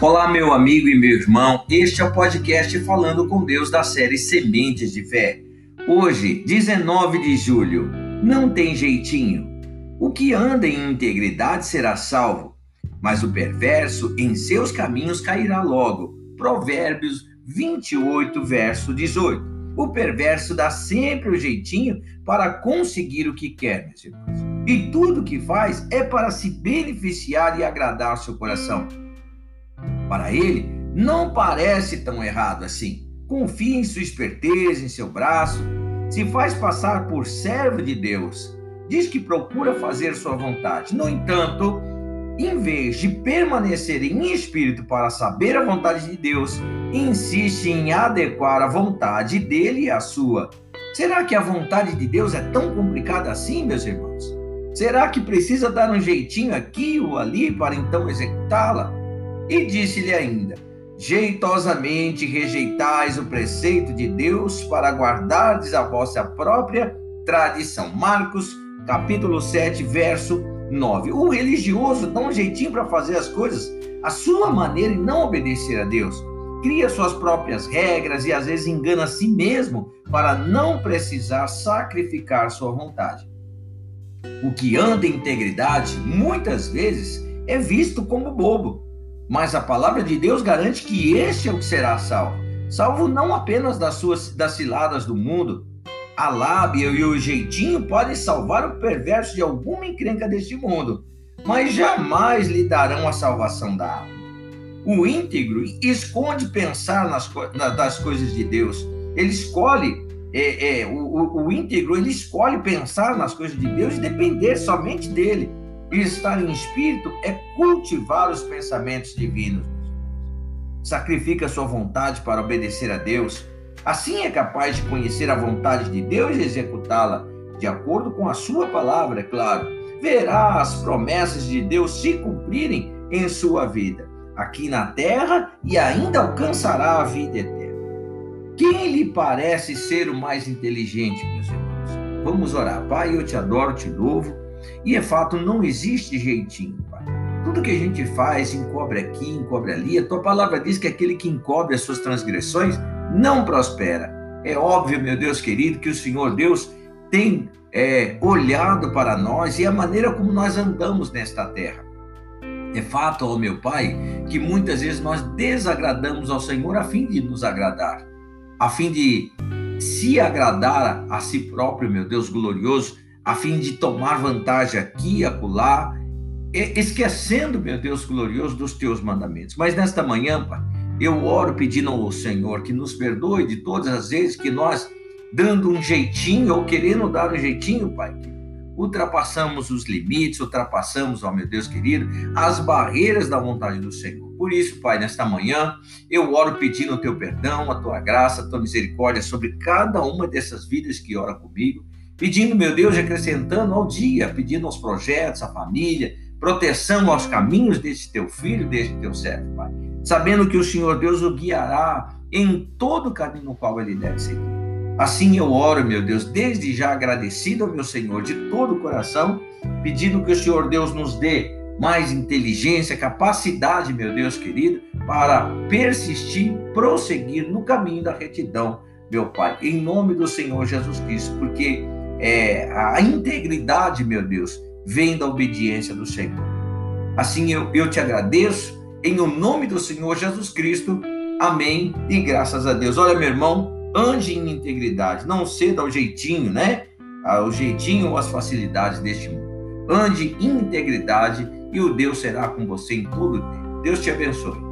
Olá, meu amigo e meu irmão. Este é o podcast Falando com Deus da série Sementes de Fé. Hoje, 19 de julho. Não tem jeitinho. O que anda em integridade será salvo, mas o perverso em seus caminhos cairá logo. Provérbios 28, verso 18. O perverso dá sempre o jeitinho para conseguir o que quer, meus irmãos. E tudo que faz é para se beneficiar e agradar seu coração. Para ele, não parece tão errado assim. Confia em sua esperteza, em seu braço, se faz passar por servo de Deus. Diz que procura fazer sua vontade. No entanto, em vez de permanecer em espírito para saber a vontade de Deus, insiste em adequar a vontade dele à sua. Será que a vontade de Deus é tão complicada assim, meus irmãos? Será que precisa dar um jeitinho aqui ou ali para então executá-la? E disse-lhe ainda: Jeitosamente rejeitais o preceito de Deus para guardardes a vossa própria tradição. Marcos, capítulo 7, verso 9. O religioso dá um jeitinho para fazer as coisas à sua maneira e não obedecer a Deus. Cria suas próprias regras e às vezes engana a si mesmo para não precisar sacrificar sua vontade. O que anda em integridade muitas vezes é visto como bobo mas a palavra de Deus garante que este é o que será salvo. Salvo não apenas das suas das ciladas do mundo. A lábia e o jeitinho podem salvar o perverso de alguma encrenca deste mundo, mas jamais lhe darão a salvação da alma. O íntegro esconde pensar nas, das coisas de Deus. Ele escolhe, é, é, o, o, o íntegro, ele escolhe pensar nas coisas de Deus e depender somente dele. E estar em espírito é cultivar os pensamentos divinos. Sacrifica sua vontade para obedecer a Deus. Assim é capaz de conhecer a vontade de Deus e executá-la, de acordo com a sua palavra, é claro. Verá as promessas de Deus se cumprirem em sua vida, aqui na terra, e ainda alcançará a vida eterna. Quem lhe parece ser o mais inteligente, meus irmãos? Vamos orar. Pai, eu te adoro, te louvo e é fato, não existe jeitinho, Pai. Tudo que a gente faz, encobre aqui, encobre ali, a tua palavra diz que aquele que encobre as suas transgressões não prospera. É óbvio, meu Deus querido, que o Senhor Deus tem é, olhado para nós e a maneira como nós andamos nesta terra. É fato, ó meu Pai, que muitas vezes nós desagradamos ao Senhor a fim de nos agradar, a fim de se agradar a si próprio, meu Deus glorioso, a fim de tomar vantagem aqui e acolá, esquecendo, meu Deus glorioso, dos teus mandamentos. Mas nesta manhã, Pai, eu oro pedindo ao Senhor que nos perdoe de todas as vezes que nós, dando um jeitinho ou querendo dar um jeitinho, Pai, ultrapassamos os limites, ultrapassamos, ó meu Deus querido, as barreiras da vontade do Senhor. Por isso, Pai, nesta manhã, eu oro pedindo o teu perdão, a tua graça, a tua misericórdia sobre cada uma dessas vidas que ora comigo pedindo, meu Deus, acrescentando ao dia, pedindo aos projetos, à família, proteção aos caminhos desse teu filho, desse teu servo, Pai. Sabendo que o Senhor Deus o guiará em todo o caminho no qual ele deve seguir. Assim eu oro, meu Deus, desde já agradecido ao meu Senhor de todo o coração, pedindo que o Senhor Deus nos dê mais inteligência, capacidade, meu Deus querido, para persistir, prosseguir no caminho da retidão, meu Pai, em nome do Senhor Jesus Cristo, porque é, a integridade, meu Deus, vem da obediência do Senhor. Assim eu, eu te agradeço, em o nome do Senhor Jesus Cristo. Amém e graças a Deus. Olha, meu irmão, ande em integridade, não ceda ao jeitinho, né? Ao jeitinho ou às facilidades deste mundo. Ande em integridade e o Deus será com você em todo o tempo. Deus te abençoe.